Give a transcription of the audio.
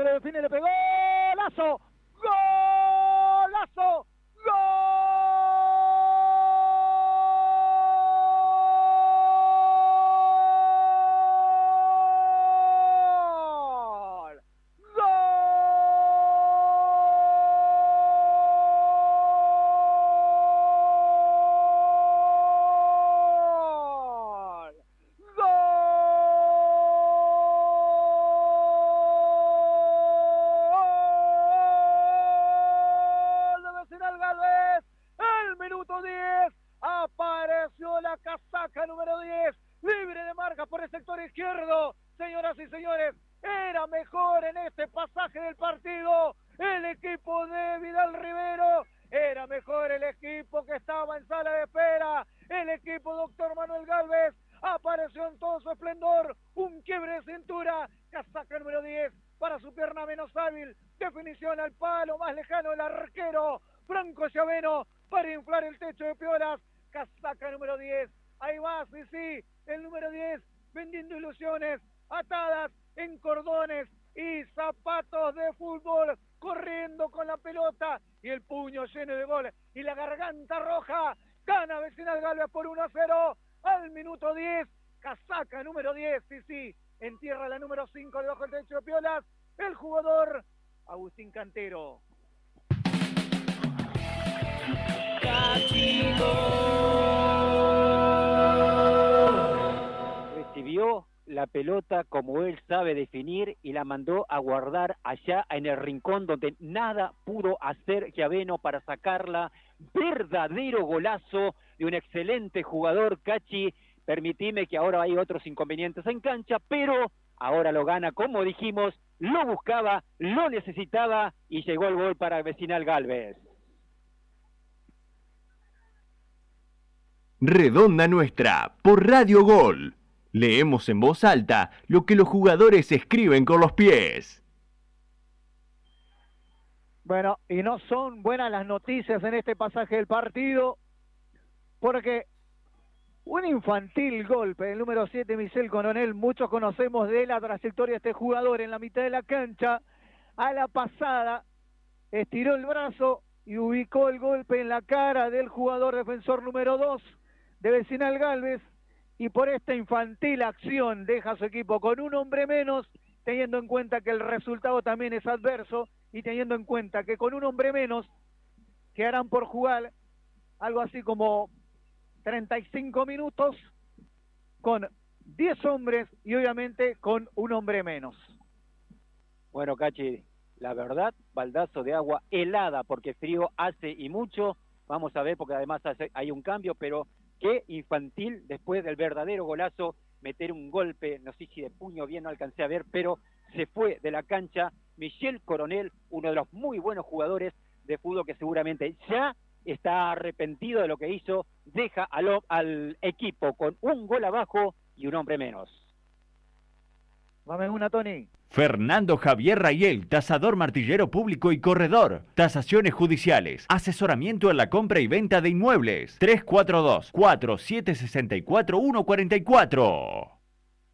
Alves define, le pegó. ¡Lazo! ¡Golazo! casaca número 10, libre de marca por el sector izquierdo. Señoras y señores, era mejor en este pasaje del partido el equipo de Vidal Rivero. Era mejor el equipo que estaba en sala de espera. El equipo doctor Manuel Galvez apareció en todo su esplendor. Un quiebre de cintura. Casaca número 10 para su pierna menos hábil. Definición al palo más lejano el arquero. Franco Llaveno para inflar el techo de Piolas. Casaca número 10 Ahí va, sí, sí, el número 10, vendiendo ilusiones, atadas en cordones y zapatos de fútbol, corriendo con la pelota y el puño lleno de goles y la garganta roja. Gana Vecinal Galvez por 1 a 0 al minuto 10. Casaca número 10, sí, sí, entierra la número 5 debajo del techo de Piolas. El jugador Agustín Cantero. Cachigo. Mandó a guardar allá en el rincón donde nada pudo hacer Giaveno para sacarla. Verdadero golazo de un excelente jugador, Cachi. Permitime que ahora hay otros inconvenientes en cancha, pero ahora lo gana, como dijimos, lo buscaba, lo necesitaba y llegó el gol para Vecinal Galvez. Redonda Nuestra, por Radio Gol. Leemos en voz alta lo que los jugadores escriben con los pies. Bueno, y no son buenas las noticias en este pasaje del partido, porque un infantil golpe, el número 7, Michel Coronel, muchos conocemos de la trayectoria de este jugador en la mitad de la cancha, a la pasada, estiró el brazo y ubicó el golpe en la cara del jugador defensor número 2 de Vecinal Galvez, y por esta infantil acción deja su equipo con un hombre menos, teniendo en cuenta que el resultado también es adverso y teniendo en cuenta que con un hombre menos quedarán por jugar algo así como 35 minutos con 10 hombres y obviamente con un hombre menos. Bueno, Cachi, la verdad, baldazo de agua helada porque frío hace y mucho. Vamos a ver porque además hay un cambio, pero qué infantil después del verdadero golazo meter un golpe, no sé si de puño bien no alcancé a ver, pero se fue de la cancha Michel Coronel, uno de los muy buenos jugadores de fútbol que seguramente ya está arrepentido de lo que hizo, deja al, equipo con un gol abajo y un hombre menos. Vamos una, Tony. Fernando Javier Rayel, tasador martillero público y corredor. Tasaciones judiciales. Asesoramiento en la compra y venta de inmuebles. 342 4764 144.